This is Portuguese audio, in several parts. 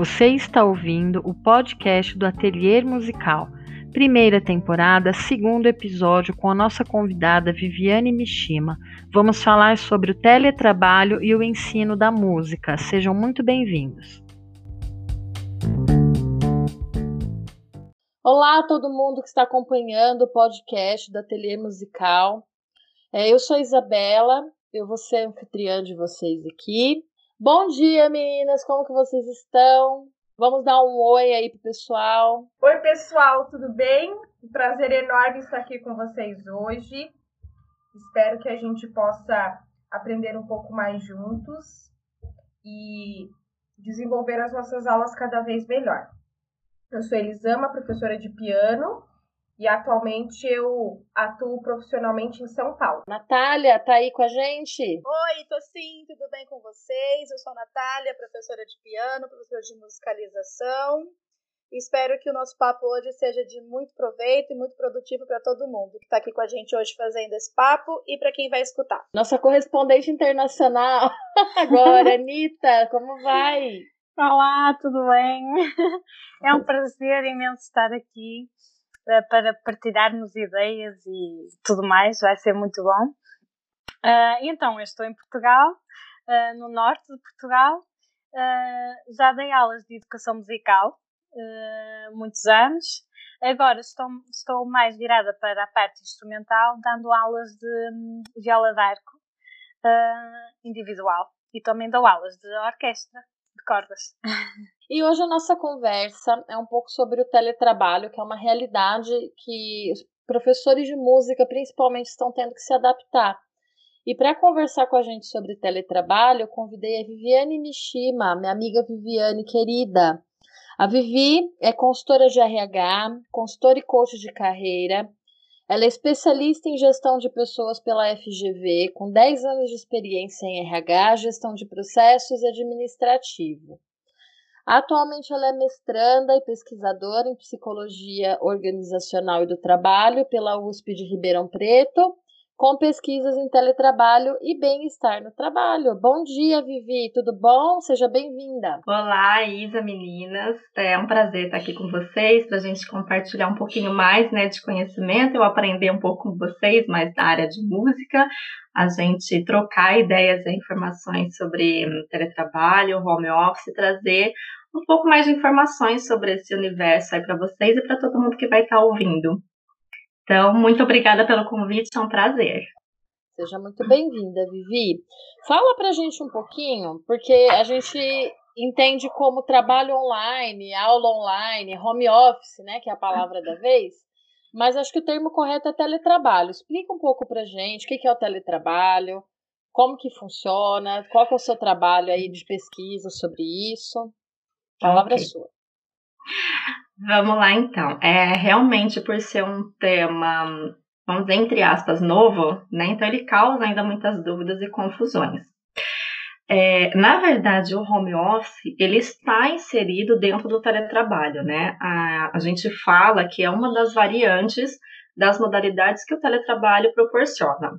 Você está ouvindo o podcast do Ateliê Musical, primeira temporada, segundo episódio com a nossa convidada Viviane Mishima. Vamos falar sobre o teletrabalho e o ensino da música. Sejam muito bem-vindos. Olá a todo mundo que está acompanhando o podcast do Ateliê Musical. É, eu sou Isabela, eu vou ser anfitriã de vocês aqui. Bom dia, meninas, como que vocês estão? Vamos dar um oi aí pro pessoal. Oi, pessoal, tudo bem? Um prazer enorme estar aqui com vocês hoje. Espero que a gente possa aprender um pouco mais juntos e desenvolver as nossas aulas cada vez melhor. Eu sou Elisama, professora de piano, e atualmente eu atuo profissionalmente em São Paulo. Natália, tá aí com a gente? Oi, tô sim, tudo bem com vocês? Eu sou a Natália, professora de piano, professora de musicalização. Espero que o nosso papo hoje seja de muito proveito e muito produtivo para todo mundo que está aqui com a gente hoje fazendo esse papo e para quem vai escutar. Nossa correspondente internacional agora, Anitta, como vai? Olá, tudo bem? É um prazer imenso estar aqui para partilharmos ideias e tudo mais, vai ser muito bom. Uh, então, eu estou em Portugal, uh, no norte de Portugal, uh, já dei aulas de educação musical, muitos anos. Agora estou, estou mais virada para a parte instrumental, dando aulas de um, viola d'arco individual e também dou aulas de orquestra de cordas. E hoje a nossa conversa é um pouco sobre o teletrabalho, que é uma realidade que os professores de música principalmente estão tendo que se adaptar. E para conversar com a gente sobre teletrabalho, eu convidei a Viviane Mishima, minha amiga Viviane querida. A Vivi é consultora de RH, consultora e coach de carreira. Ela é especialista em gestão de pessoas pela FGV, com 10 anos de experiência em RH, gestão de processos e administrativo. Atualmente ela é mestranda e pesquisadora em psicologia organizacional e do trabalho pela USP de Ribeirão Preto, com pesquisas em teletrabalho e bem-estar no trabalho. Bom dia, Vivi, tudo bom? Seja bem-vinda. Olá, Isa, meninas. É um prazer estar aqui com vocês para a gente compartilhar um pouquinho mais né, de conhecimento, eu aprender um pouco com vocês mais da área de música, a gente trocar ideias e informações sobre teletrabalho, home office, trazer um pouco mais de informações sobre esse universo aí para vocês e para todo mundo que vai estar tá ouvindo. Então, muito obrigada pelo convite, é um prazer. Seja muito bem-vinda, Vivi. Fala pra gente um pouquinho, porque a gente entende como trabalho online, aula online, home office, né, que é a palavra da vez, mas acho que o termo correto é teletrabalho. Explica um pouco pra gente o que é o teletrabalho, como que funciona, qual que é o seu trabalho aí de pesquisa sobre isso. Palavra okay. sua. Vamos lá então. É realmente por ser um tema, vamos dizer, entre aspas, novo, né? Então ele causa ainda muitas dúvidas e confusões. É, na verdade, o home office ele está inserido dentro do teletrabalho, né? A, a gente fala que é uma das variantes das modalidades que o teletrabalho proporciona.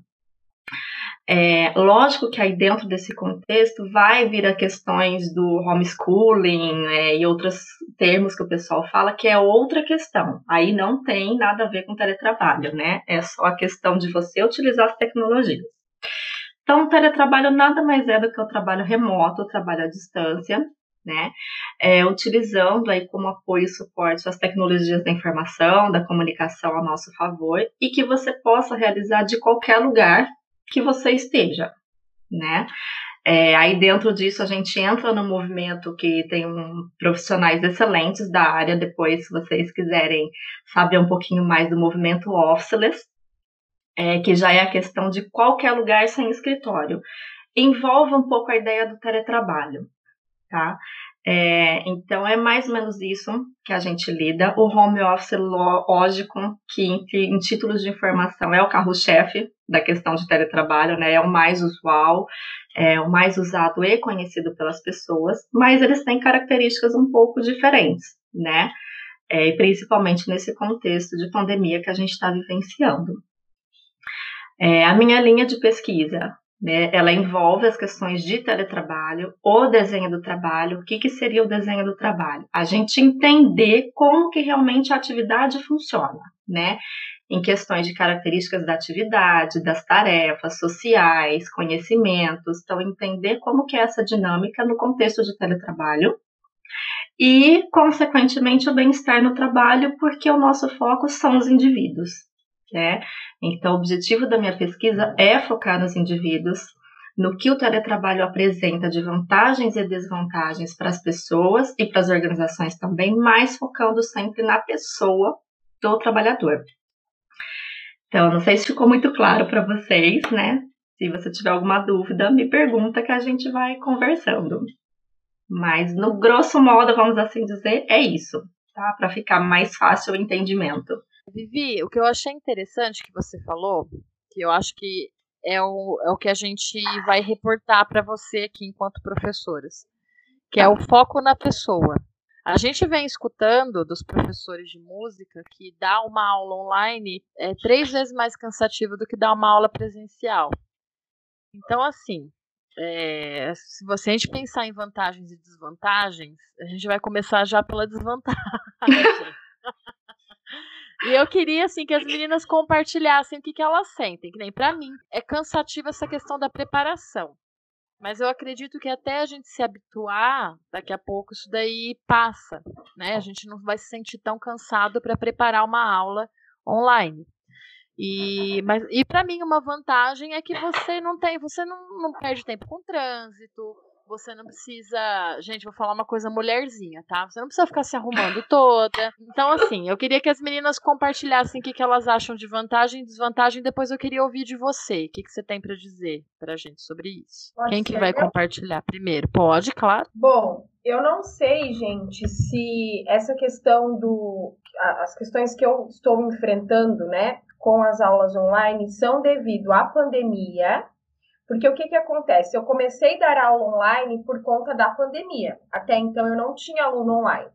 É, lógico que aí dentro desse contexto vai vir a questões do homeschooling é, e outros termos que o pessoal fala, que é outra questão. Aí não tem nada a ver com teletrabalho, né? É só a questão de você utilizar as tecnologias. Então, o teletrabalho nada mais é do que o trabalho remoto, o trabalho à distância, né? É, utilizando aí como apoio e suporte as tecnologias da informação, da comunicação a nosso favor e que você possa realizar de qualquer lugar que você esteja, né? É, aí dentro disso a gente entra no movimento que tem um, profissionais excelentes da área. Depois, se vocês quiserem saber um pouquinho mais do movimento officeless, é, que já é a questão de qualquer lugar sem escritório, envolve um pouco a ideia do teletrabalho, tá? É, então é mais ou menos isso que a gente lida. O home office, lógico, que em, em títulos de informação é o carro-chefe da questão de teletrabalho, né? É o mais usual, é o mais usado e conhecido pelas pessoas, mas eles têm características um pouco diferentes, né? É, principalmente nesse contexto de pandemia que a gente está vivenciando. É, a minha linha de pesquisa Né? Ela envolve as questões de teletrabalho, o desenho do trabalho. O que, que seria o desenho do trabalho? A gente entender como que realmente a atividade funciona, né? Em questões de características da atividade, das tarefas sociais, conhecimentos. Então, entender como que é essa dinâmica no contexto de teletrabalho e, consequentemente, o bem-estar no trabalho, porque o nosso foco são os indivíduos. Né? Então, o objetivo da minha pesquisa é focar nos indivíduos, no que o teletrabalho apresenta de vantagens e desvantagens para as pessoas e para as organizações também, mas focando sempre na pessoa do trabalhador. Então, não sei se ficou muito claro para vocês, né? Se você tiver alguma dúvida, me pergunta que a gente vai conversando. Mas, no grosso modo, vamos assim dizer, é isso, tá? Para ficar mais fácil o entendimento. Vivi, o que eu achei interessante que você falou, que eu acho que é o, é o que a gente vai reportar para você aqui enquanto professoras, que é o foco na pessoa. A gente vem escutando dos professores de música que dar uma aula online é três vezes mais cansativo do que dar uma aula presencial. Então, assim, é, se você a gente pensar em vantagens e desvantagens, a gente vai começar já pela desvantagem. e eu queria assim que as meninas compartilhassem o que, que elas sentem, que nem para mim é cansativa essa questão da preparação. Mas eu acredito que até a gente se habituar, daqui a pouco isso daí passa, né? A gente não vai se sentir tão cansado para preparar uma aula online. E, mas, e para mim uma vantagem é que você não tem, você não, não perde tempo com trânsito, você não precisa. Gente, vou falar uma coisa mulherzinha, tá? Você não precisa ficar se arrumando toda. Então, assim, eu queria que as meninas compartilhassem o que, que elas acham de vantagem e desvantagem. Depois eu queria ouvir de você. O que, que você tem para dizer pra gente sobre isso? Pode Quem que vai eu... compartilhar primeiro? Pode, claro. Bom, eu não sei, gente, se essa questão do. As questões que eu estou enfrentando, né? com as aulas online são devido à pandemia, porque o que, que acontece? Eu comecei a dar aula online por conta da pandemia. Até então eu não tinha aluno online.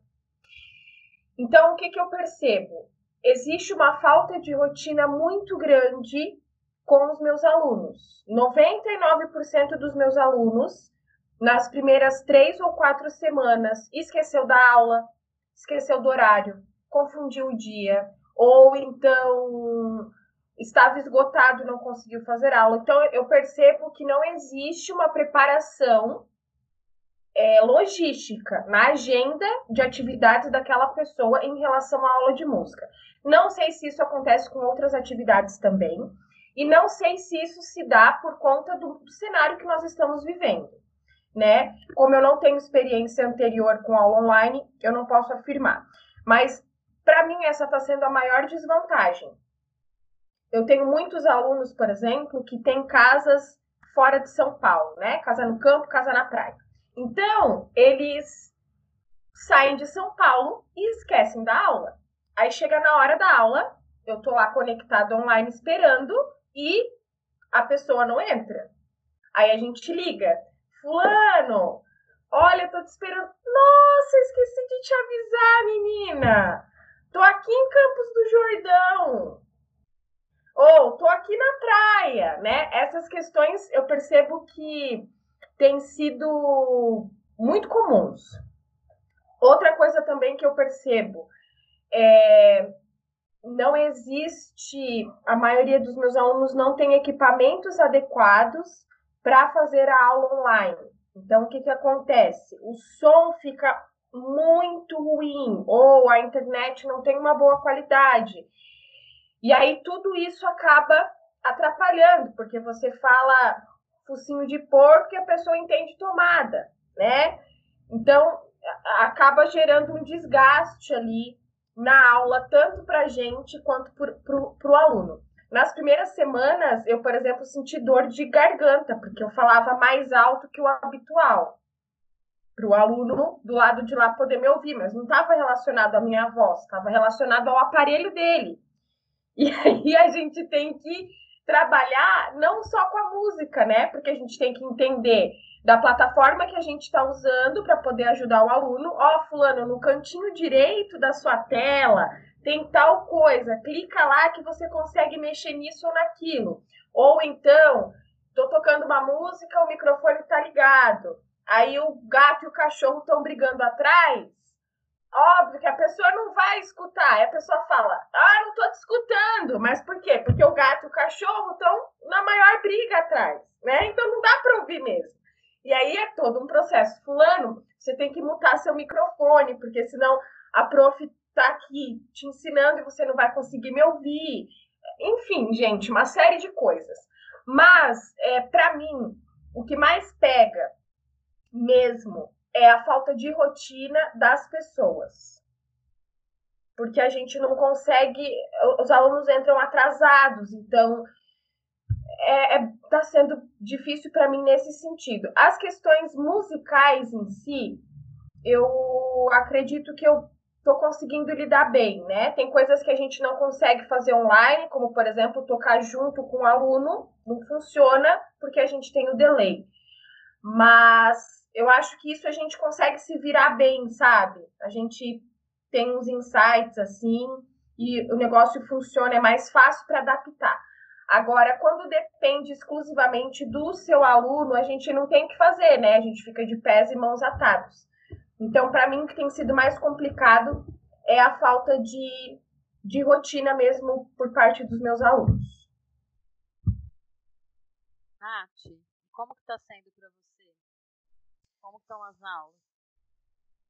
Então, o que, que eu percebo? Existe uma falta de rotina muito grande com os meus alunos. 99% dos meus alunos, nas primeiras três ou quatro semanas, esqueceu da aula, esqueceu do horário, confundiu o dia, ou então estava esgotado não conseguiu fazer aula. Então, eu percebo que não existe uma preparação é, logística na agenda de atividades daquela pessoa em relação à aula de música. Não sei se isso acontece com outras atividades também, e não sei se isso se dá por conta do cenário que nós estamos vivendo. Né? Como eu não tenho experiência anterior com aula online, eu não posso afirmar. Mas para mim, essa está sendo a maior desvantagem. Eu tenho muitos alunos, por exemplo, que têm casas fora de São Paulo, né? Casa no campo, casa na praia. Então, eles saem de São Paulo e esquecem da aula. Aí chega na hora da aula, eu tô lá conectado online esperando e a pessoa não entra. Aí a gente liga, fulano, olha, tô te esperando. Nossa, esqueci de te avisar, menina. Tô aqui em Campos do Jordão. Ou tô aqui na praia, né? Essas questões eu percebo que têm sido muito comuns. Outra coisa também que eu percebo é não existe, a maioria dos meus alunos não tem equipamentos adequados para fazer a aula online. Então, o que, que acontece? O som fica muito ruim ou a internet não tem uma boa qualidade. E aí tudo isso acaba atrapalhando, porque você fala focinho de porco e a pessoa entende tomada, né? Então acaba gerando um desgaste ali na aula, tanto para a gente quanto para o aluno. Nas primeiras semanas, eu, por exemplo, senti dor de garganta, porque eu falava mais alto que o habitual para o aluno do lado de lá poder me ouvir, mas não estava relacionado à minha voz, estava relacionado ao aparelho dele. E aí a gente tem que trabalhar não só com a música, né? Porque a gente tem que entender da plataforma que a gente está usando para poder ajudar o aluno. Ó, oh, fulano, no cantinho direito da sua tela tem tal coisa, clica lá que você consegue mexer nisso ou naquilo. Ou então, tô tocando uma música, o microfone tá ligado. Aí o gato e o cachorro estão brigando atrás. Óbvio que a pessoa não vai escutar. A pessoa fala: Ah, não tô te escutando. Mas por quê? Porque o gato e o cachorro estão na maior briga atrás, né? Então não dá para ouvir mesmo. E aí é todo um processo. Fulano, você tem que mutar seu microfone, porque senão a prof tá aqui te ensinando e você não vai conseguir me ouvir. Enfim, gente, uma série de coisas. Mas, é, para mim, o que mais pega mesmo é a falta de rotina das pessoas. Porque a gente não consegue, os alunos entram atrasados, então é, é, tá sendo difícil para mim nesse sentido. As questões musicais em si, eu acredito que eu tô conseguindo lidar bem, né? Tem coisas que a gente não consegue fazer online, como por exemplo, tocar junto com o aluno, não funciona porque a gente tem o delay. Mas eu acho que isso a gente consegue se virar bem, sabe? A gente tem uns insights assim e o negócio funciona, é mais fácil para adaptar. Agora, quando depende exclusivamente do seu aluno, a gente não tem o que fazer, né? A gente fica de pés e mãos atados. Então, para mim, o que tem sido mais complicado é a falta de, de rotina mesmo por parte dos meus alunos. Nath, como que está sendo para? Como estão as aulas?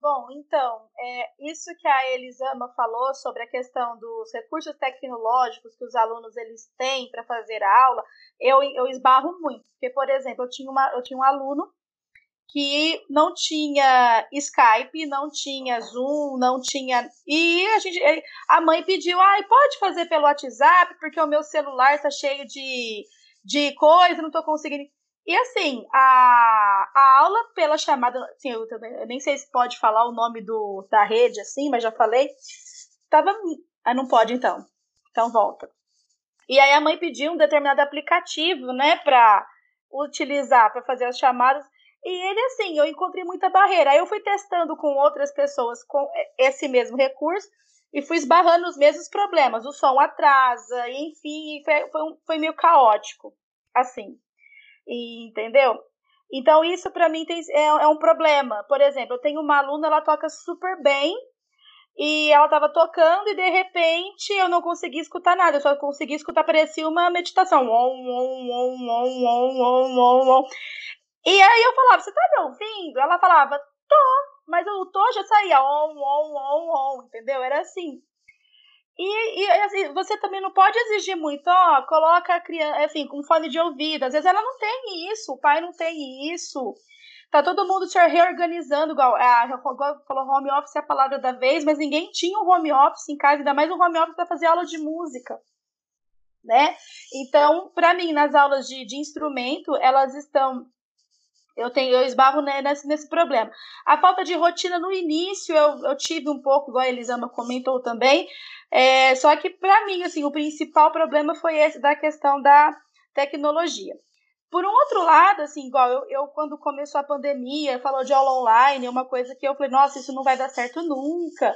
Bom, então, é, isso que a Elisama falou sobre a questão dos recursos tecnológicos que os alunos eles têm para fazer a aula, eu, eu esbarro muito. Porque, por exemplo, eu tinha, uma, eu tinha um aluno que não tinha Skype, não tinha Zoom, não tinha. E a gente, a mãe pediu, ai, pode fazer pelo WhatsApp, porque o meu celular está cheio de, de coisa, não estou conseguindo. E assim, a, a aula pela chamada, assim, eu, eu, nem sei se pode falar o nome do, da rede, assim, mas já falei. Tava. Ah, não pode então. Então volta. E aí a mãe pediu um determinado aplicativo, né, para utilizar para fazer as chamadas. E ele, assim, eu encontrei muita barreira. Aí eu fui testando com outras pessoas com esse mesmo recurso e fui esbarrando nos mesmos problemas. O som atrasa, enfim, foi, foi, um, foi meio caótico, assim. E, entendeu? Então, isso para mim tem, é, é, um problema. Por exemplo, eu tenho uma aluna, ela toca super bem, e ela estava tocando, e de repente eu não consegui escutar nada, eu só consegui escutar, parecia uma meditação. E aí eu falava, você tá me ouvindo? Ela falava, tô, mas o tô já saía on, on, on, on, entendeu? Era assim. E, e assim, você também não pode exigir muito, ó, coloca a criança, assim, com fone de ouvido. Às vezes ela não tem isso, o pai não tem isso. Tá todo mundo se reorganizando, igual, a, igual falou home office é a palavra da vez, mas ninguém tinha um home office em casa, ainda mais um home office para fazer aula de música. Né? Então, para mim, nas aulas de, de instrumento, elas estão eu tenho, eu esbarro nesse, nesse problema. A falta de rotina no início eu, eu tive um pouco, igual a Elisama comentou também. É, só que para mim, assim, o principal problema foi esse da questão da tecnologia. Por um outro lado, assim, igual eu, eu quando começou a pandemia, falou de aula online, uma coisa que eu falei, nossa, isso não vai dar certo nunca.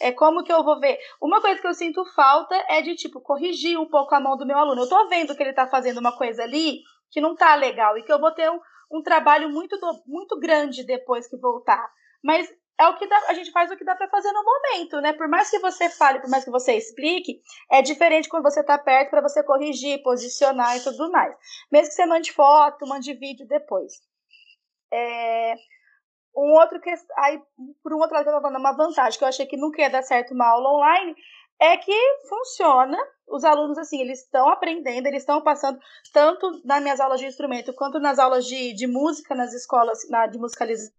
É como que eu vou ver? Uma coisa que eu sinto falta é de tipo corrigir um pouco a mão do meu aluno. Eu tô vendo que ele tá fazendo uma coisa ali que não tá legal e que eu vou ter um, um trabalho muito, muito grande depois que voltar. Mas é o que dá, a gente faz o que dá para fazer no momento, né? Por mais que você fale, por mais que você explique, é diferente quando você está perto para você corrigir, posicionar e tudo mais. Mesmo que você mande foto, mande vídeo depois. É, um outro que aí por um outro lado eu tô falando, uma vantagem que eu achei que nunca ia dar certo uma aula online é que funciona. Os alunos, assim, eles estão aprendendo, eles estão passando, tanto nas minhas aulas de instrumento, quanto nas aulas de, de música nas escolas, na, de musicalização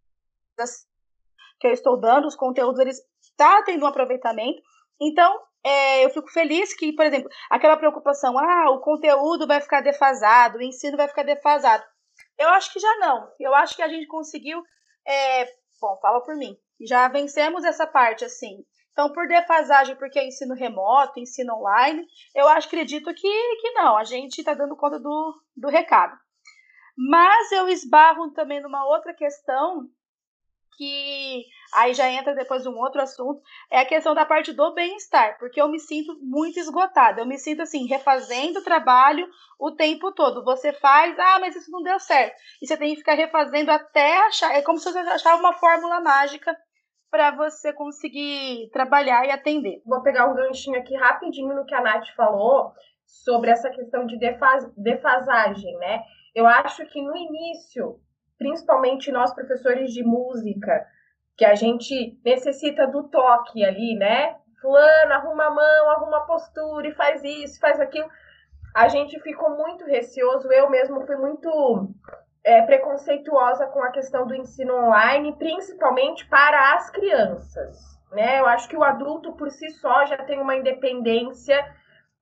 que eu estou dando, os conteúdos, eles tá tendo um aproveitamento. Então, é, eu fico feliz que, por exemplo, aquela preocupação, ah, o conteúdo vai ficar defasado, o ensino vai ficar defasado. Eu acho que já não. Eu acho que a gente conseguiu, é, bom, fala por mim, já vencemos essa parte, assim. Então, por defasagem, porque é ensino remoto, ensino online, eu acho, acredito que, que não, a gente está dando conta do, do recado. Mas eu esbarro também numa outra questão, que aí já entra depois um outro assunto, é a questão da parte do bem-estar, porque eu me sinto muito esgotada. Eu me sinto assim, refazendo o trabalho o tempo todo. Você faz, ah, mas isso não deu certo. E você tem que ficar refazendo até achar. É como se você achava uma fórmula mágica para você conseguir trabalhar e atender. Vou pegar um ganchinho aqui rapidinho no que a Nath falou sobre essa questão de defas defasagem, né? Eu acho que no início principalmente nós professores de música, que a gente necessita do toque ali, né? Fulano, arruma a mão, arruma a postura e faz isso, faz aquilo. A gente ficou muito receoso, eu mesmo fui muito é, preconceituosa com a questão do ensino online, principalmente para as crianças. Né? Eu acho que o adulto por si só já tem uma independência,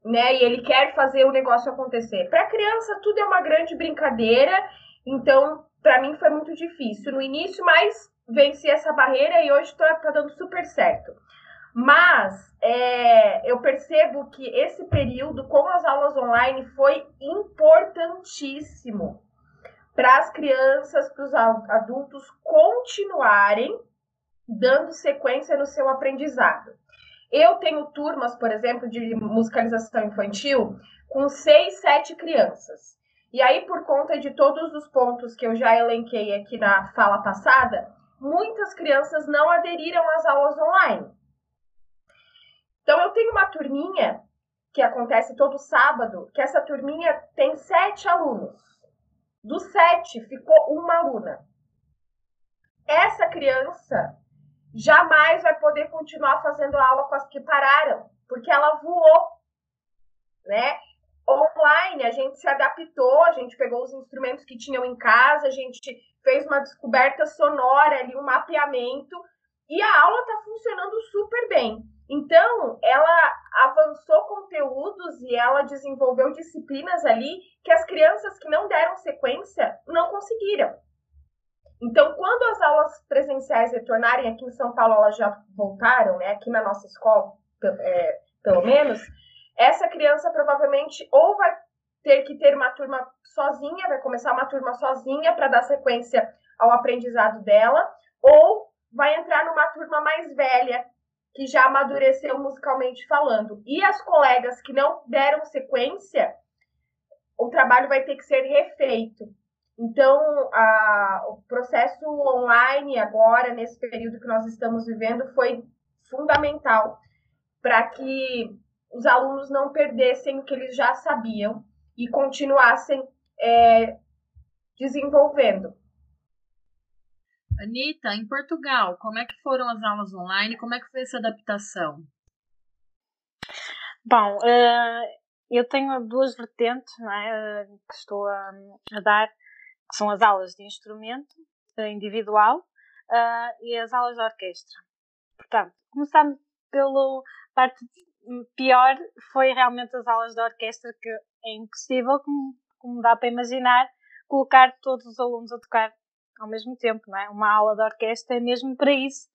né? E ele quer fazer o negócio acontecer. Para a criança, tudo é uma grande brincadeira, então para mim foi muito difícil no início, mas venci essa barreira e hoje está tá dando super certo. Mas é, eu percebo que esse período com as aulas online foi importantíssimo para as crianças, para os adultos continuarem dando sequência no seu aprendizado. Eu tenho turmas, por exemplo, de musicalização infantil com seis, sete crianças. E aí, por conta de todos os pontos que eu já elenquei aqui na fala passada, muitas crianças não aderiram às aulas online. Então, eu tenho uma turminha que acontece todo sábado, que essa turminha tem sete alunos. Dos sete, ficou uma aluna. Essa criança jamais vai poder continuar fazendo aula com as que pararam, porque ela voou, né? Online a gente se adaptou, a gente pegou os instrumentos que tinham em casa, a gente fez uma descoberta sonora ali, um mapeamento, e a aula está funcionando super bem. Então, ela avançou conteúdos e ela desenvolveu disciplinas ali que as crianças que não deram sequência não conseguiram. Então, quando as aulas presenciais retornarem aqui em São Paulo, elas já voltaram, né? Aqui na nossa escola, é, pelo menos, essa criança provavelmente ou vai ter que ter uma turma sozinha, vai começar uma turma sozinha para dar sequência ao aprendizado dela, ou vai entrar numa turma mais velha, que já amadureceu musicalmente falando. E as colegas que não deram sequência, o trabalho vai ter que ser refeito. Então, a, o processo online agora, nesse período que nós estamos vivendo, foi fundamental para que os alunos não perdessem o que eles já sabiam e continuassem é, desenvolvendo. Anitta, em Portugal, como é que foram as aulas online? Como é que foi essa adaptação? Bom, uh, eu tenho duas vertentes é, uh, que estou a, a, dar, que são as aulas de instrumento uh, individual e as aulas de orquestra. Portanto, começamos pela parte pior foi realmente as aulas de orquestra, que é impossível, como, como dá para imaginar, colocar todos os alunos a tocar ao mesmo tempo, não é? Uma aula de orquestra é mesmo para isso,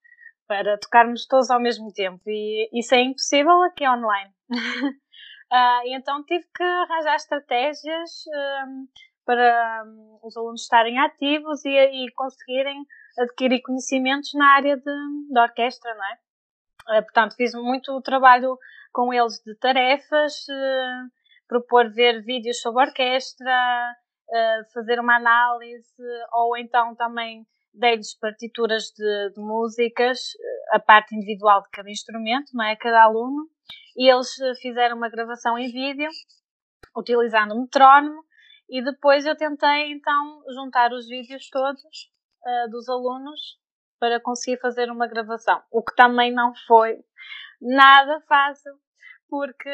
para tocarmos todos ao mesmo tempo, e isso é impossível aqui online. uh, então tive que arranjar estratégias um, para um, os alunos estarem ativos e, e conseguirem adquirir conhecimentos na área de, de orquestra, não é? Uh, portanto, fiz muito trabalho com eles de tarefas, uh, propor ver vídeos sobre orquestra, uh, fazer uma análise, ou então também dei-lhes partituras de, de, músicas, eh, a parte individual de cada instrumento, não é? Cada aluno, e eles fizeram uma gravação em vídeo, utilizando o metrónomo, e depois eu tentei então juntar os vídeos todos uh, dos alunos para conseguir fazer uma gravação, o que também não foi nada fácil, porque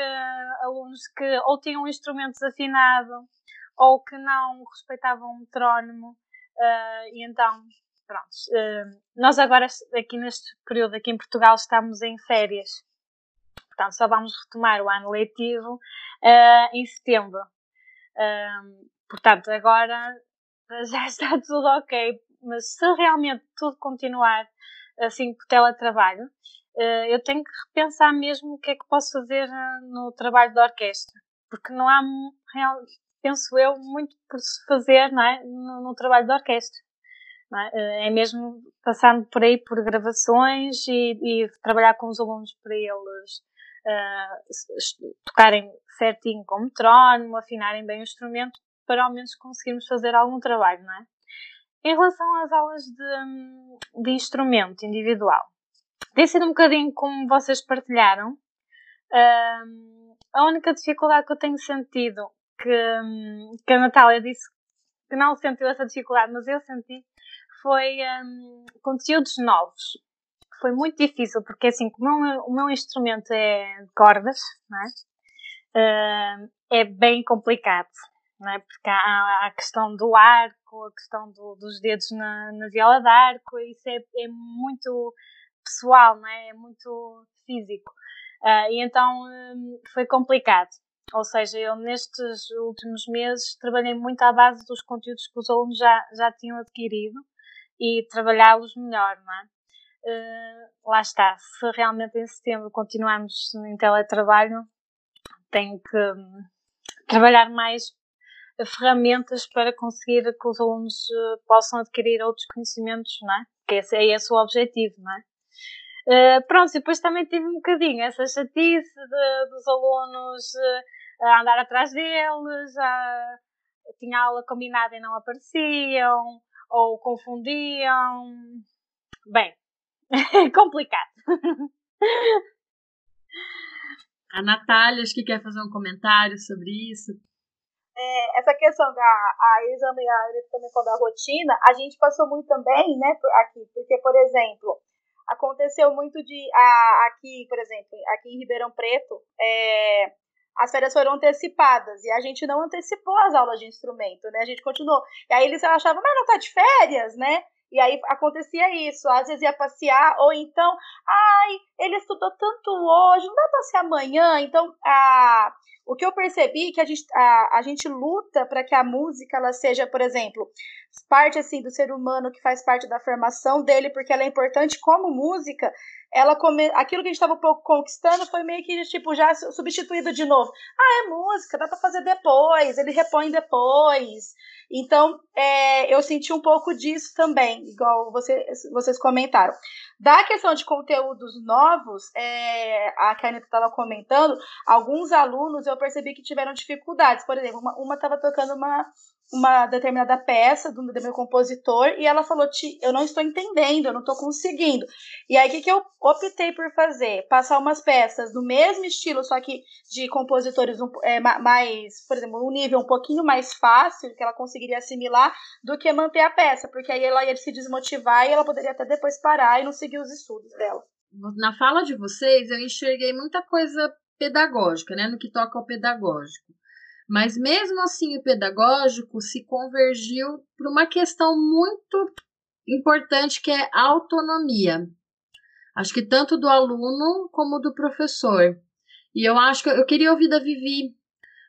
alunos que ou tinham um instrumento desafinado ou que não respeitavam o metrónomo, uh, e então, pronto. Uh, nós agora, aqui neste período, aqui em Portugal, estamos em férias. Portanto, só vamos retomar o ano letivo uh, em setembro. portanto, agora já está tudo ok, mas se realmente tudo continuar assim por teletrabalho, eu tenho que repensar mesmo o que é que posso fazer uh, no trabalho da orquestra, porque não há, penso eu, muito por se fazer não é? no, no trabalho da orquestra. É? é mesmo passar por aí por gravações e, e trabalhar com os alunos para eles uh, tocarem certinho com o metrónomo, afinarem bem o instrumento, para ao menos conseguirmos fazer algum trabalho, não é? Em relação às aulas de, de instrumento individual, tem sido um bocadinho como vocês partilharam. Uh, a única dificuldade que eu tenho sentido, que, que a Natália disse que não sentiu essa dificuldade, mas eu senti, foi um, conteúdos novos. Foi muito difícil, porque assim, como o meu, instrumento é de cordas, é? Uh, é bem complicado, não é? porque há a questão do arco, a questão do, dos dedos na, na viola de arco, isso é, é muito pessoal, não é? é muito físico. Uh, e então um, foi complicado. Ou seja, eu nestes últimos meses trabalhei muito à base dos conteúdos que os alunos já, já tinham adquirido e trabalhá-los melhor, não é? Uh, lá está, se realmente em setembro continuarmos em teletrabalho, tenho que um, trabalhar mais ferramentas para conseguir que os alunos uh, possam adquirir outros conhecimentos, não é? Que esse é esse o objetivo, não é? Uh, pronto, e depois também tive um bocadinho essa chatice de, dos alunos uh, a andar atrás deles, a, tinha aula combinada e não apareciam, ou confundiam. Bem, complicado. A Natália, acho que quer fazer um comentário sobre isso. É, essa questão da a Isa e a também falou da rotina, a gente passou muito também, né, aqui, porque, por exemplo, aconteceu muito de a, aqui, por exemplo, aqui em Ribeirão Preto, é, as férias foram antecipadas e a gente não antecipou as aulas de instrumento, né? A gente continuou. E aí eles achavam, mas não tá de férias, né? E aí acontecia isso, às vezes ia passear, ou então, ai, ele estudou tanto hoje, não dá para ser amanhã. Então, a, o que eu percebi é que a gente, a, a gente luta para que a música ela seja, por exemplo, parte assim do ser humano que faz parte da formação dele, porque ela é importante como música, ela come... aquilo que a gente estava um pouco conquistando foi meio que tipo já substituído de novo. Ah, é música, dá para fazer depois, ele repõe depois. Então, é, eu senti um pouco disso também, igual você, vocês comentaram. Da questão de conteúdos novos, é, a Caneta estava comentando, alguns alunos eu percebi que tiveram dificuldades. Por exemplo, uma estava tocando uma, uma determinada peça do, meu compositor e ela falou: Eu não estou entendendo, eu não estou conseguindo. E aí, o que, que eu optei por fazer? Passar umas peças do mesmo estilo, só que de compositores um, é, mais, por exemplo, um nível um pouquinho mais fácil, que ela conseguiria assimilar, do que manter a peça, porque aí ela ia se desmotivar e ela poderia até depois parar e não seguir os estudos dela. Na fala de vocês, eu enxerguei muita coisa pedagógica, né, no que toca ao pedagógico. Mas mesmo assim, o pedagógico se convergiu para uma questão muito importante que é a autonomia. Acho que tanto do aluno como do professor. E eu acho que eu queria ouvir da Vivi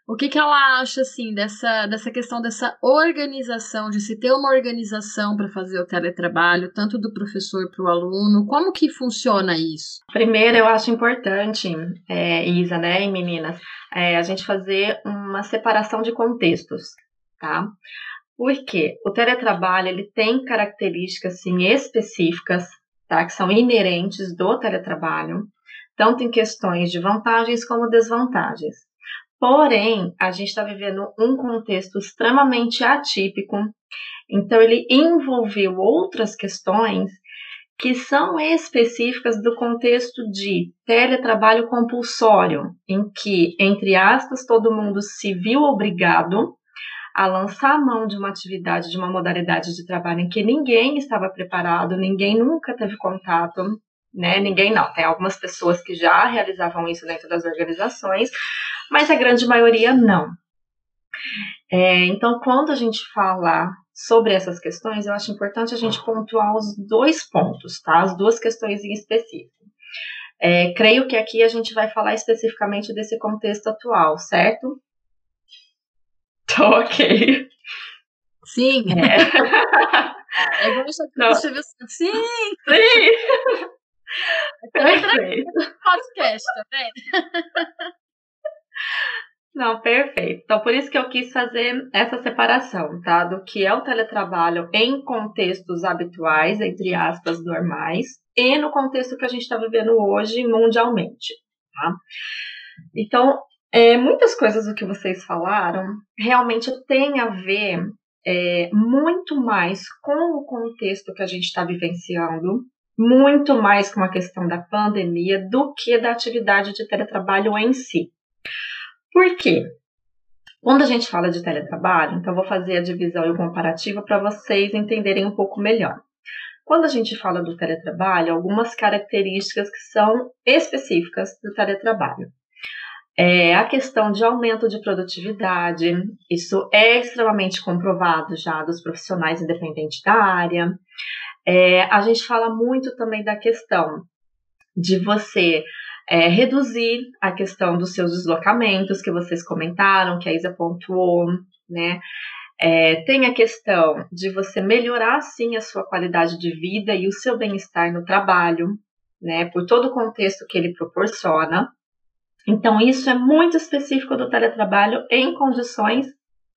o que, que ela acha assim dessa, dessa questão dessa organização, de se ter uma organização para fazer o teletrabalho, tanto do professor para o aluno, como que funciona isso? Primeiro, eu acho importante, é, Isa, né, e meninas, é, a gente fazer uma separação de contextos, tá? Porque o teletrabalho ele tem características assim, específicas, tá, que são inerentes do teletrabalho, tanto em questões de vantagens como desvantagens. Porém, a gente está vivendo um contexto extremamente atípico, então ele envolveu outras questões que são específicas do contexto de teletrabalho compulsório, em que, entre aspas, todo mundo se viu obrigado a lançar a mão de uma atividade, de uma modalidade de trabalho em que ninguém estava preparado, ninguém nunca teve contato, né? Ninguém não. Tem algumas pessoas que já realizavam isso dentro das organizações, mas a grande maioria não. É, então, quando a gente fala sobre essas questões, eu acho importante a gente pontuar os dois pontos, tá? As duas questões em específico. É, creio que aqui a gente vai falar especificamente desse contexto atual, certo? Tô ok. Sim. É. é igual assim. Sim! Sim! Perfeito. Podcast, tá vendo? Não, perfeito. Então, por isso que eu quis fazer essa separação, tá? Do que é o teletrabalho em contextos habituais, entre aspas, normais, e no contexto que a gente está vivendo hoje mundialmente, tá? Então, é, muitas coisas do que vocês falaram realmente tem a ver é, muito mais com o contexto que a gente está vivenciando, muito mais com a questão da pandemia do que da atividade de teletrabalho em si. Por quê? Quando a gente fala de teletrabalho, então vou fazer a divisão e o comparativo para vocês entenderem um pouco melhor. Quando a gente fala do teletrabalho, algumas características que são específicas do teletrabalho. É a questão de aumento de produtividade, isso é extremamente comprovado já dos profissionais independentes da área. É, a gente fala muito também da questão de você é, reduzir a questão dos seus deslocamentos, que vocês comentaram, que a Isa pontuou, né? É, tem a questão de você melhorar, sim, a sua qualidade de vida e o seu bem-estar no trabalho, né? Por todo o contexto que ele proporciona. Então, isso é muito específico do teletrabalho em condições,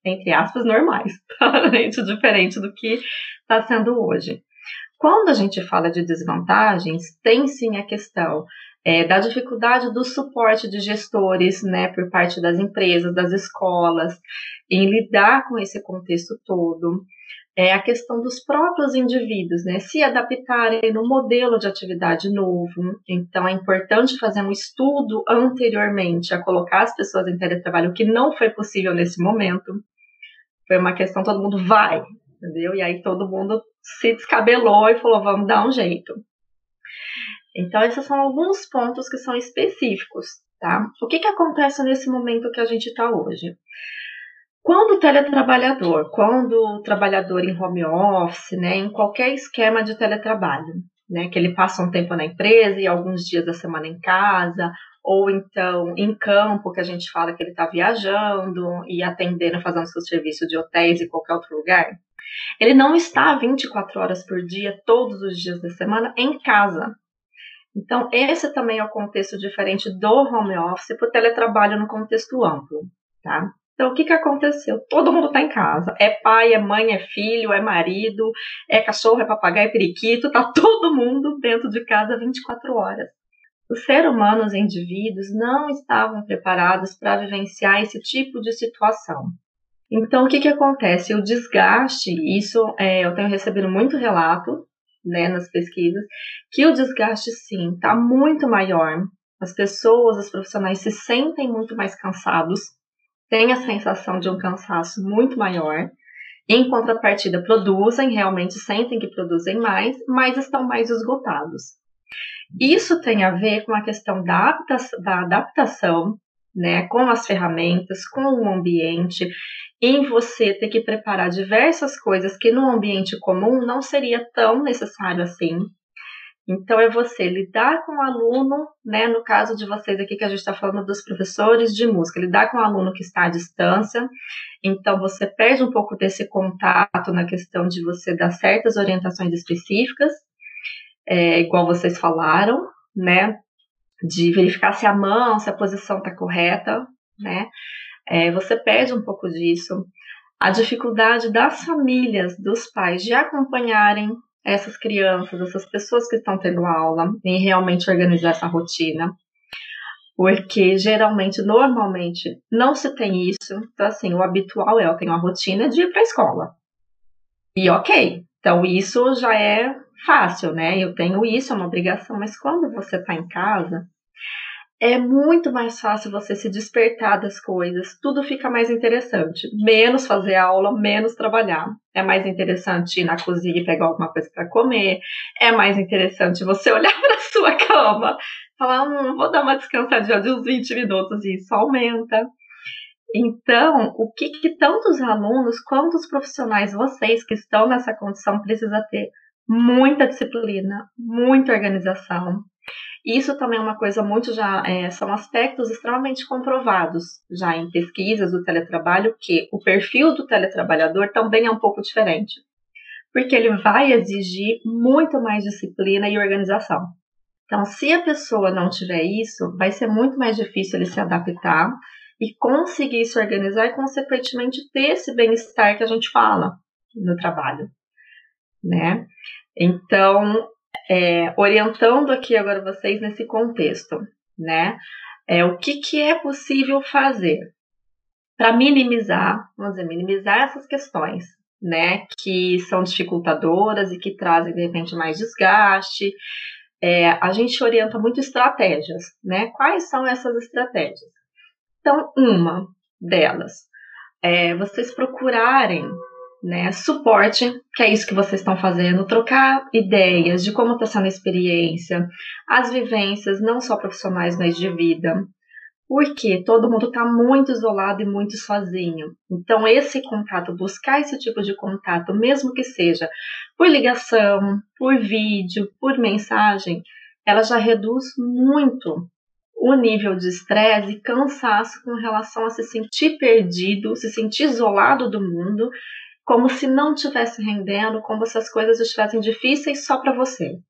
entre aspas, normais, totalmente diferente do que está sendo hoje. Quando a gente fala de desvantagens, tem sim a questão é, da dificuldade do suporte de gestores, né, por parte das empresas, das escolas, em lidar com esse contexto todo. É a questão dos próprios indivíduos, né, se adaptarem no modelo de atividade novo. Então, é importante fazer um estudo anteriormente a colocar as pessoas em teletrabalho, o que não foi possível nesse momento. Foi uma questão, todo mundo vai, entendeu? E aí todo mundo se descabelou e falou, vamos dar um jeito. Então, esses são alguns pontos que são específicos, tá? O que, que acontece nesse momento que a gente está hoje? Quando o teletrabalhador, quando o trabalhador em home office, né, em qualquer esquema de teletrabalho, né, que ele passa um tempo na empresa e alguns dias da semana em casa, ou então em campo, que a gente fala que ele está viajando e atendendo, fazendo seu serviço de hotéis e qualquer outro lugar, ele não está 24 horas por dia, todos os dias da semana, em casa. Então, esse também é o contexto diferente do home office para o teletrabalho no contexto amplo, tá? Então, o que, que aconteceu? Todo mundo está em casa. É pai, é mãe, é filho, é marido, é cachorro, é papagaio, é periquito, tá todo mundo dentro de casa 24 horas. Os seres humanos, os indivíduos, não estavam preparados para vivenciar esse tipo de situação. Então, o que, que acontece? O desgaste, isso é, eu tenho recebido muito relato né, nas pesquisas, que o desgaste sim está muito maior. As pessoas, os profissionais se sentem muito mais cansados, têm a sensação de um cansaço muito maior. Em contrapartida, produzem, realmente sentem que produzem mais, mas estão mais esgotados. Isso tem a ver com a questão da adaptação, né, com as ferramentas, com o ambiente em você ter que preparar diversas coisas que no ambiente comum não seria tão necessário assim. Então, é você lidar com o aluno, né? No caso de vocês aqui, que a gente está falando dos professores de música, lidar com o aluno que está à distância. Então, você perde um pouco desse contato na questão de você dar certas orientações específicas, é, igual vocês falaram, né? De verificar se a mão, se a posição está correta, né? É, você perde um pouco disso. A dificuldade das famílias, dos pais, de acompanharem essas crianças, essas pessoas que estão tendo aula, em realmente organizar essa rotina. Porque geralmente, normalmente, não se tem isso. Então, assim, o habitual é eu tenho uma rotina de ir para a escola. E ok, então isso já é fácil, né? Eu tenho isso, é uma obrigação, mas quando você está em casa, é muito mais fácil você se despertar das coisas, tudo fica mais interessante. Menos fazer aula, menos trabalhar. É mais interessante ir na cozinha e pegar alguma coisa para comer. É mais interessante você olhar para sua cama, falar, hum, vou dar uma descansadinha de uns 20 minutos e isso aumenta. Então, o que, que tanto os alunos quanto os profissionais, vocês que estão nessa condição, precisa ter? Muita disciplina, muita organização, isso também é uma coisa muito já, é, são aspectos extremamente comprovados já em pesquisas do teletrabalho, que o perfil do teletrabalhador também é um pouco diferente, porque ele vai exigir muito mais disciplina e organização. Então, se a pessoa não tiver isso, vai ser muito mais difícil ele se adaptar e conseguir se organizar e, consequentemente, ter esse bem-estar que a gente fala no trabalho, né? Então, é, orientando aqui agora vocês nesse contexto, né? É, o que, que é possível fazer para minimizar, vamos dizer, minimizar essas questões, né? Que são dificultadoras e que trazem, de repente, mais desgaste. É, a gente orienta muito estratégias, né? Quais são essas estratégias? Então, uma delas é vocês procurarem né, suporte, que é isso que vocês estão fazendo, trocar ideias de como está sendo a experiência, as vivências, não só profissionais, mas de vida. Porque todo mundo está muito isolado e muito sozinho. Então, esse contato, buscar esse tipo de contato, mesmo que seja por ligação, por vídeo, por mensagem, ela já reduz muito o nível de estresse e cansaço com relação a se sentir perdido, se sentir isolado do mundo como se não estivesse rendendo, como se as coisas estivessem difíceis só para você.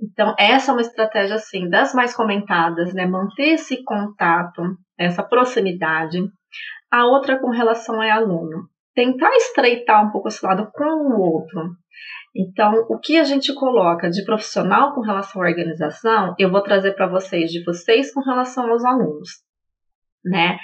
Então, essa é uma estratégia, assim, das mais comentadas, né? Manter esse contato, essa proximidade. A outra com relação ao aluno. Tentar estreitar um pouco esse lado com o outro. Então, o que a gente coloca de profissional com relação à organização, eu vou trazer para vocês de vocês com relação aos alunos, né?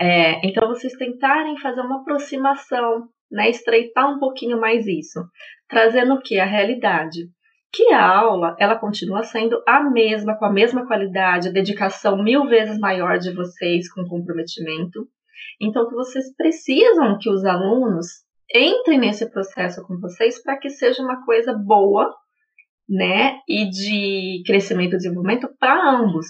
É, então, vocês tentarem fazer uma aproximação né, estreitar um pouquinho mais isso, trazendo o que? A realidade. Que a aula, ela continua sendo a mesma, com a mesma qualidade, a dedicação mil vezes maior de vocês com comprometimento. Então, que vocês precisam que os alunos entrem nesse processo com vocês para que seja uma coisa boa, né, e de crescimento e desenvolvimento para ambos.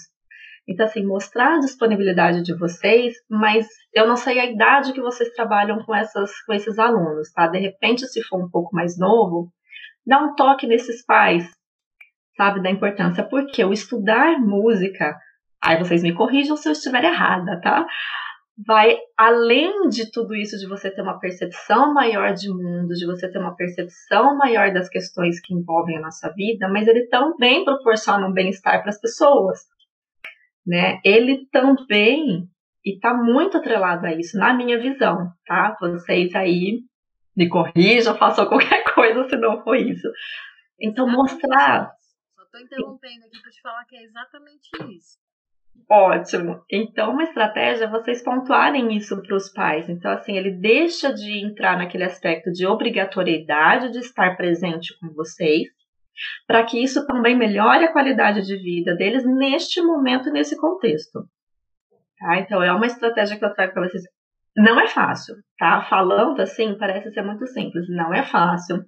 Então, assim, mostrar a disponibilidade de vocês, mas eu não sei a idade que vocês trabalham com, essas, com esses alunos, tá? De repente, se for um pouco mais novo, dá um toque nesses pais, sabe, da importância. Porque o estudar música, aí vocês me corrijam se eu estiver errada, tá? Vai além de tudo isso, de você ter uma percepção maior de mundo, de você ter uma percepção maior das questões que envolvem a nossa vida, mas ele também proporciona um bem-estar para as pessoas né? Ele também está muito atrelado a isso, na minha visão, tá? Vocês aí me corrijam, façam qualquer coisa se não for isso. Então, mostrar. Só estou interrompendo aqui para te falar que é exatamente isso. Ótimo. Então, uma estratégia é vocês pontuarem isso para os pais. Então, assim, ele deixa de entrar naquele aspecto de obrigatoriedade de estar presente com vocês para que isso também melhore a qualidade de vida deles neste momento e nesse contexto. Tá? Então, é uma estratégia que eu trago para vocês. Não é fácil, tá? Falando assim, parece ser muito simples. Não é fácil,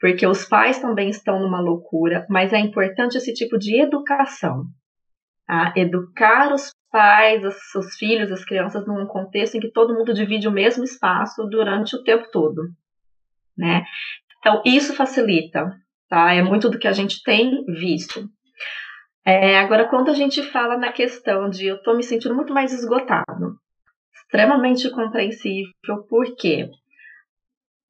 porque os pais também estão numa loucura, mas é importante esse tipo de educação. Tá? Educar os pais, os seus filhos, as crianças, num contexto em que todo mundo divide o mesmo espaço durante o tempo todo. Né? Então, isso facilita tá? É muito do que a gente tem visto. É, agora, quando a gente fala na questão de eu estou me sentindo muito mais esgotado, extremamente compreensível, porque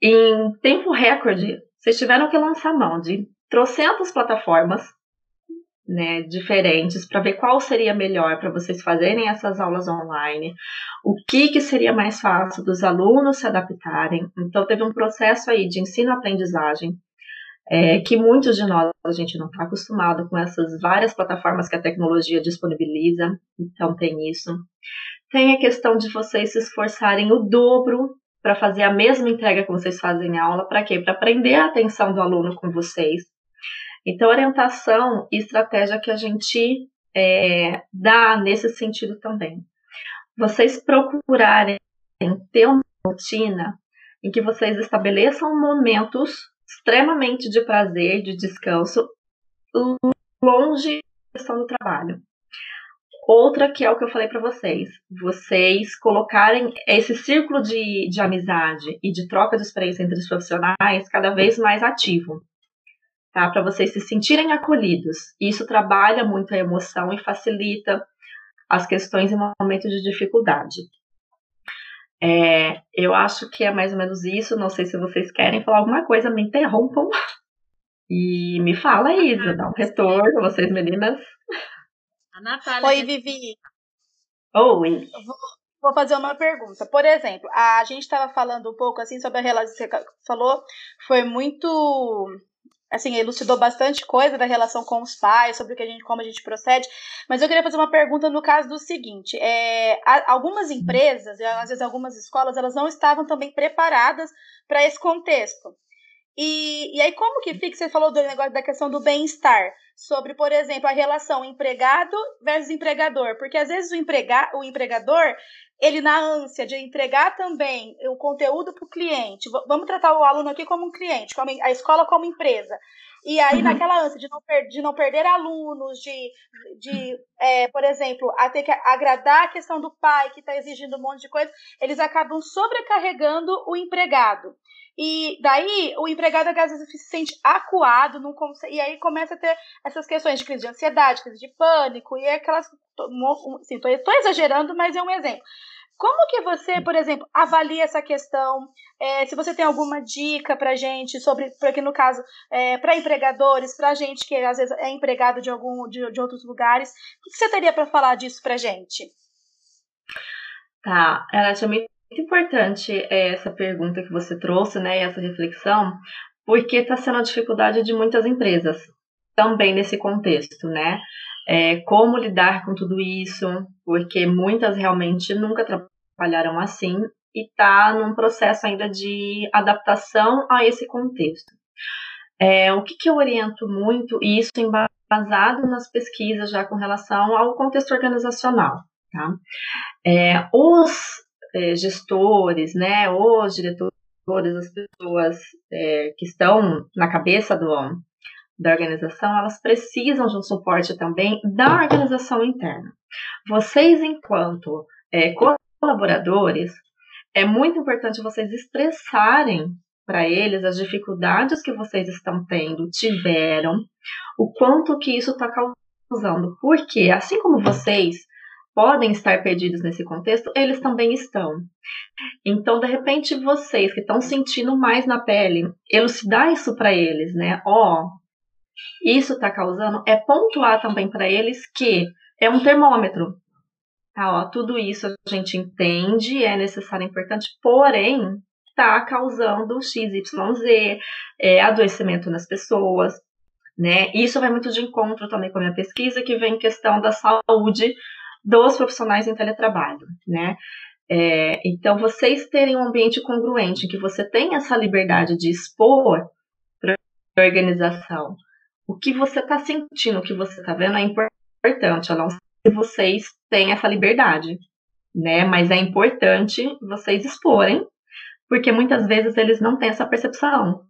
em tempo recorde, vocês tiveram que lançar mão de trocentas plataformas né, diferentes para ver qual seria melhor para vocês fazerem essas aulas online, o que, que seria mais fácil dos alunos se adaptarem. Então, teve um processo aí de ensino-aprendizagem é, que muitos de nós a gente não está acostumado com essas várias plataformas que a tecnologia disponibiliza, então tem isso. Tem a questão de vocês se esforçarem o dobro para fazer a mesma entrega que vocês fazem em aula, para quê? Para prender a atenção do aluno com vocês. Então, orientação e estratégia que a gente é, dá nesse sentido também. Vocês procurarem ter uma rotina em que vocês estabeleçam momentos extremamente de prazer, de descanso, longe da questão do trabalho. Outra que é o que eu falei para vocês, vocês colocarem esse círculo de, de amizade e de troca de experiência entre os profissionais cada vez mais ativo, tá? Para vocês se sentirem acolhidos. Isso trabalha muito a emoção e facilita as questões em momentos de dificuldade. É, eu acho que é mais ou menos isso. Não sei se vocês querem falar alguma coisa, me interrompam. E me fala, Isa, dá um retorno, vocês meninas. A Natália. Oi, Vivi. Oi. vou fazer uma pergunta. Por exemplo, a gente estava falando um pouco assim sobre a relação que você falou, foi muito assim, elucidou bastante coisa da relação com os pais, sobre o que a gente, como a gente procede. Mas eu queria fazer uma pergunta no caso do seguinte: é, algumas empresas, às vezes algumas escolas, elas não estavam também preparadas para esse contexto. E, e aí, como que fica? Você falou do negócio da questão do bem-estar, sobre, por exemplo, a relação empregado versus empregador, porque às vezes o, emprega, o empregador, ele na ânsia de entregar também o conteúdo para o cliente, vamos tratar o aluno aqui como um cliente, como a escola como empresa. E aí, uhum. naquela ânsia de não, de não perder alunos, de, de é, por exemplo, a ter que agradar a questão do pai que está exigindo um monte de coisa, eles acabam sobrecarregando o empregado. E daí o empregado às vezes se sente acuado, não consegue, e aí começa a ter essas questões de crise de ansiedade, crise de pânico, e aquelas. Assim, estou exagerando, mas é um exemplo. Como que você, por exemplo, avalia essa questão? É, se você tem alguma dica para gente sobre, porque no caso, é, para empregadores, para gente que às vezes é empregado de algum de, de outros lugares, o que você teria para falar disso para gente? Tá, ela é muito importante é, essa pergunta que você trouxe, né, essa reflexão, porque está sendo a dificuldade de muitas empresas também nesse contexto, né? É, como lidar com tudo isso, porque muitas realmente nunca trabalharam assim e está num processo ainda de adaptação a esse contexto. É, o que, que eu oriento muito, e isso embasado nas pesquisas já com relação ao contexto organizacional, tá? É, os é, gestores, né, os diretores, as pessoas é, que estão na cabeça do, da organização, elas precisam de um suporte também da organização interna. Vocês, enquanto é, colaboradores, é muito importante vocês expressarem para eles as dificuldades que vocês estão tendo, tiveram, o quanto que isso está causando. Porque, assim como vocês podem estar perdidos nesse contexto, eles também estão. Então, de repente, vocês que estão sentindo mais na pele, elucidar isso para eles, né? Ó, oh, isso está causando, é pontuar também para eles que é um termômetro. Tá, ó, tudo isso a gente entende, é necessário, é importante, porém, está causando XYZ, é, adoecimento nas pessoas, né? Isso vai muito de encontro também com a minha pesquisa, que vem questão da saúde dos profissionais em teletrabalho, né? É, então, vocês terem um ambiente congruente, em que você tem essa liberdade de expor para a organização o que você está sentindo, o que você está vendo é importante, a não que vocês têm essa liberdade, né? Mas é importante vocês exporem, porque muitas vezes eles não têm essa percepção.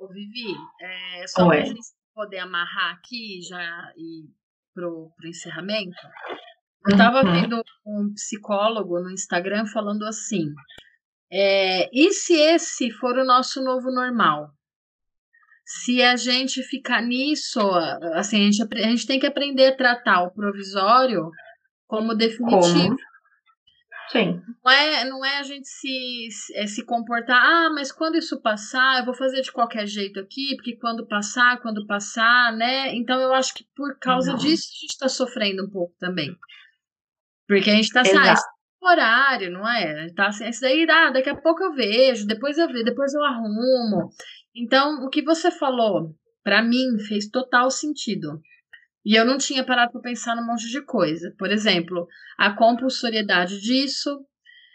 Ô, Vivi, é, só para a gente poder amarrar aqui já e pro, pro encerramento, eu estava uhum. vendo um psicólogo no Instagram falando assim: é, e se esse for o nosso novo normal? Se a gente ficar nisso, assim, a gente, a gente tem que aprender a tratar o provisório como definitivo. Como? Sim. Não é, não é a gente se, é se comportar, ah, mas quando isso passar, eu vou fazer de qualquer jeito aqui, porque quando passar, quando passar, né? Então eu acho que por causa não. disso a gente está sofrendo um pouco também. Porque a gente está assim, ah, é horário, não é? Tá assim, isso daí, ah, daqui a pouco eu vejo, depois eu vejo, depois eu arrumo. Então, o que você falou, para mim, fez total sentido. E eu não tinha parado para pensar num monte de coisa. Por exemplo, a compulsoriedade disso,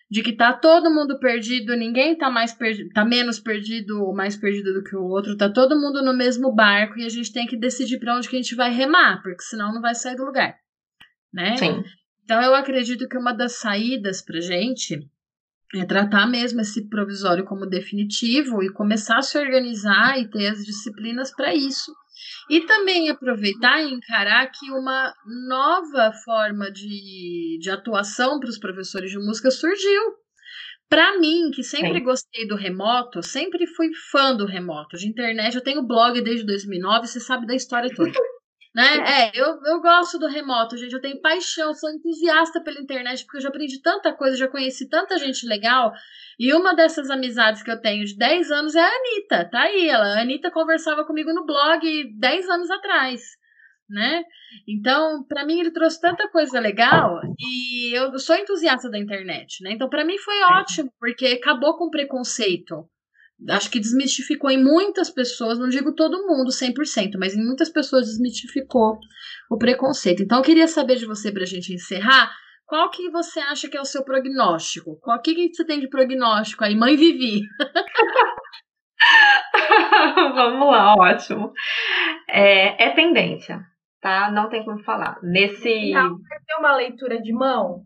de que tá todo mundo perdido, ninguém tá mais perdido, tá menos perdido ou mais perdido do que o outro, tá todo mundo no mesmo barco e a gente tem que decidir para onde que a gente vai remar, porque senão não vai sair do lugar, né? Sim. Então eu acredito que uma das saídas pra gente é tratar mesmo esse provisório como definitivo e começar a se organizar e ter as disciplinas para isso. E também aproveitar e encarar que uma nova forma de, de atuação para os professores de música surgiu. Para mim, que sempre Sim. gostei do remoto, sempre fui fã do remoto, de internet. Eu tenho blog desde 2009, você sabe da história toda. Né? É, eu, eu gosto do remoto, gente. Eu tenho paixão, sou entusiasta pela internet, porque eu já aprendi tanta coisa, já conheci tanta gente legal. E uma dessas amizades que eu tenho de 10 anos é a Anitta. Tá aí, ela. A Anitta conversava comigo no blog 10 anos atrás. né? Então, para mim ele trouxe tanta coisa legal e eu sou entusiasta da internet, né? Então, para mim foi ótimo, porque acabou com o preconceito. Acho que desmistificou em muitas pessoas, não digo todo mundo 100%, mas em muitas pessoas desmistificou o preconceito. Então, eu queria saber de você para a gente encerrar, qual que você acha que é o seu prognóstico? Qual que, que você tem de prognóstico aí, mãe Vivi? Vamos lá, ótimo. É, é tendência tá? Não tem como falar. Nesse. Não, vai ter uma leitura de mão?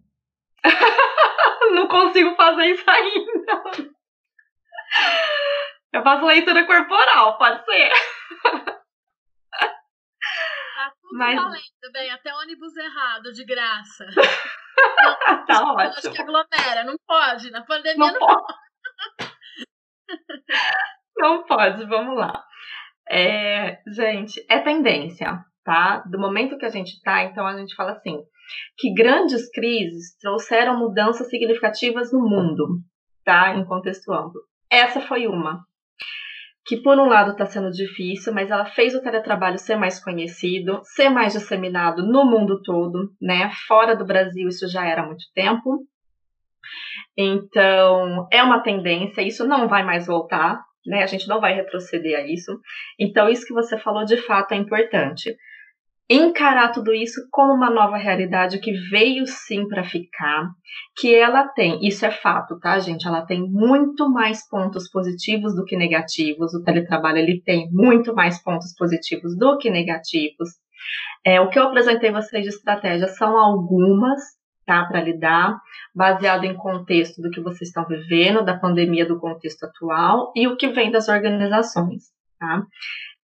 não consigo fazer isso ainda. Eu faço leitura corporal, pode ser. Tá tudo Mas... valendo, bem, até ônibus errado, de graça. Não, tá ótimo. Acho que aglomera, não pode, na pandemia não, não pode. pode. não pode, vamos lá. É, gente, é tendência tá? Do momento que a gente está, então a gente fala assim, que grandes crises trouxeram mudanças significativas no mundo, tá? Em contexto amplo. Essa foi uma. Que por um lado está sendo difícil, mas ela fez o teletrabalho ser mais conhecido, ser mais disseminado no mundo todo, né? Fora do Brasil isso já era há muito tempo. Então, é uma tendência, isso não vai mais voltar, né? A gente não vai retroceder a isso. Então, isso que você falou de fato é importante encarar tudo isso como uma nova realidade que veio sim para ficar, que ela tem, isso é fato, tá, gente? Ela tem muito mais pontos positivos do que negativos. O teletrabalho ele tem muito mais pontos positivos do que negativos. É, o que eu apresentei vocês de estratégia são algumas, tá, para lidar, baseado em contexto do que vocês estão vivendo, da pandemia, do contexto atual e o que vem das organizações, tá?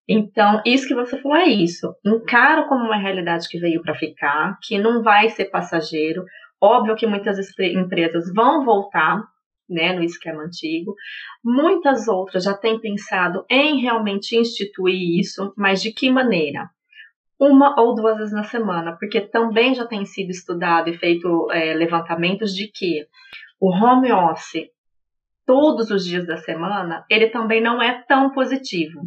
Então, isso que você falou é isso. Encaro como uma realidade que veio para ficar, que não vai ser passageiro. Óbvio que muitas empresas vão voltar né, no esquema antigo. Muitas outras já têm pensado em realmente instituir isso, mas de que maneira? Uma ou duas vezes na semana, porque também já tem sido estudado e feito é, levantamentos de que o home office todos os dias da semana, ele também não é tão positivo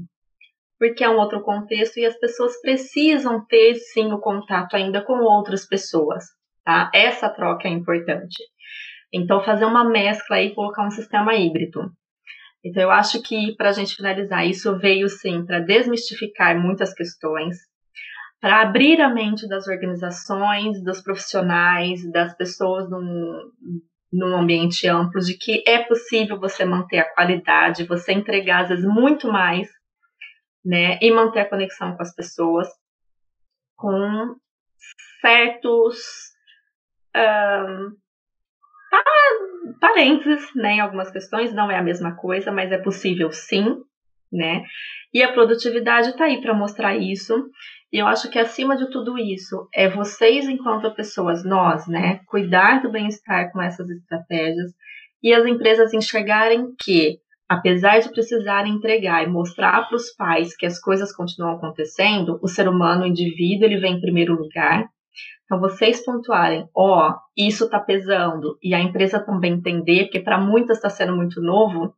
porque é um outro contexto e as pessoas precisam ter sim o contato ainda com outras pessoas, tá? Essa troca é importante. Então, fazer uma mescla e colocar um sistema híbrido. Então, eu acho que para a gente finalizar, isso veio sim para desmistificar muitas questões, para abrir a mente das organizações, dos profissionais, das pessoas num, num ambiente amplo, de que é possível você manter a qualidade, você entregar às vezes muito mais né? E manter a conexão com as pessoas com certos um, parênteses, né? Em algumas questões não é a mesma coisa, mas é possível sim, né? E a produtividade está aí para mostrar isso. E eu acho que acima de tudo isso é vocês, enquanto pessoas, nós, né, cuidar do bem-estar com essas estratégias e as empresas enxergarem que apesar de precisar entregar e mostrar para os pais que as coisas continuam acontecendo, o ser humano, o indivíduo, ele vem em primeiro lugar. Então, vocês pontuarem, ó, oh, isso está pesando, e a empresa também entender, porque para muitas está sendo muito novo,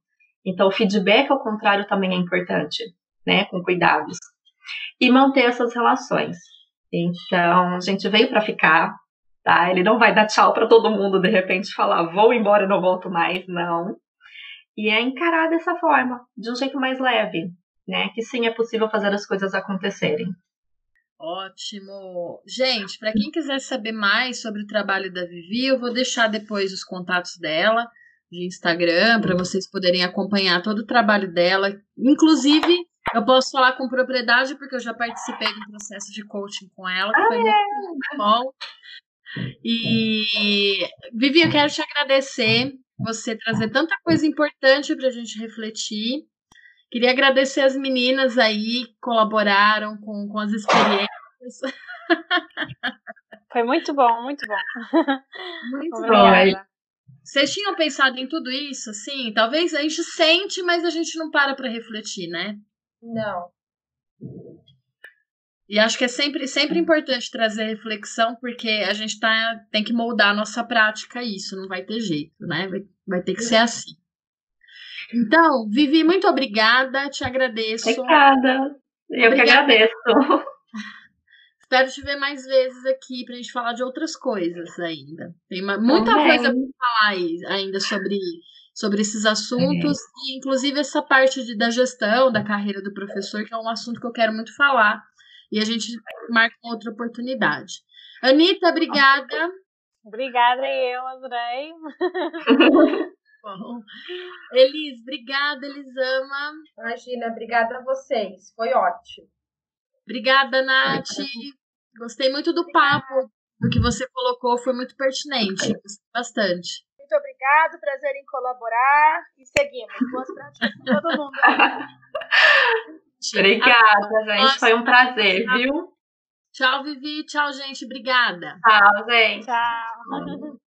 então o feedback ao contrário também é importante, né, com cuidados. E manter essas relações. Então, a gente veio para ficar, tá? Ele não vai dar tchau para todo mundo de repente falar, vou embora e não volto mais, não e é encarar dessa forma, de um jeito mais leve, né? Que sim é possível fazer as coisas acontecerem. Ótimo! Gente, para quem quiser saber mais sobre o trabalho da Vivi, eu vou deixar depois os contatos dela de Instagram para vocês poderem acompanhar todo o trabalho dela. Inclusive, eu posso falar com propriedade porque eu já participei do processo de coaching com ela, que foi muito bom. E Vivi, eu quero te agradecer você trazer tanta coisa importante para a gente refletir. Queria agradecer as meninas aí que colaboraram com, com as experiências. Foi muito bom, muito bom. Muito bom. Vocês tinham pensado em tudo isso, assim? Talvez a gente sente, mas a gente não para para refletir, né? Não. E acho que é sempre, sempre importante trazer reflexão, porque a gente tá, tem que moldar a nossa prática a isso, não vai ter jeito, né? Vai, vai ter que ser assim. Então, Vivi, muito obrigada, te agradeço. Obrigada. Eu obrigada. que agradeço. Espero te ver mais vezes aqui pra gente falar de outras coisas ainda. Tem uma, muita Também. coisa pra falar aí, ainda sobre, sobre esses assuntos, é. e inclusive essa parte de, da gestão, da carreira do professor, que é um assunto que eu quero muito falar. E a gente marca outra oportunidade. Anitta, obrigada. Obrigada, eu adorei. Bom. Elis, obrigada, Elisama. Imagina, obrigada a vocês. Foi ótimo. Obrigada, Nath. Gostei muito do papo, do que você colocou, foi muito pertinente. Gostei bastante. Muito obrigado, prazer em colaborar e seguimos. Boas práticas para todo mundo. Obrigada, gente. Foi um prazer, viu? Tchau, Vivi. Tchau, gente. Obrigada. Tchau, gente. Tchau.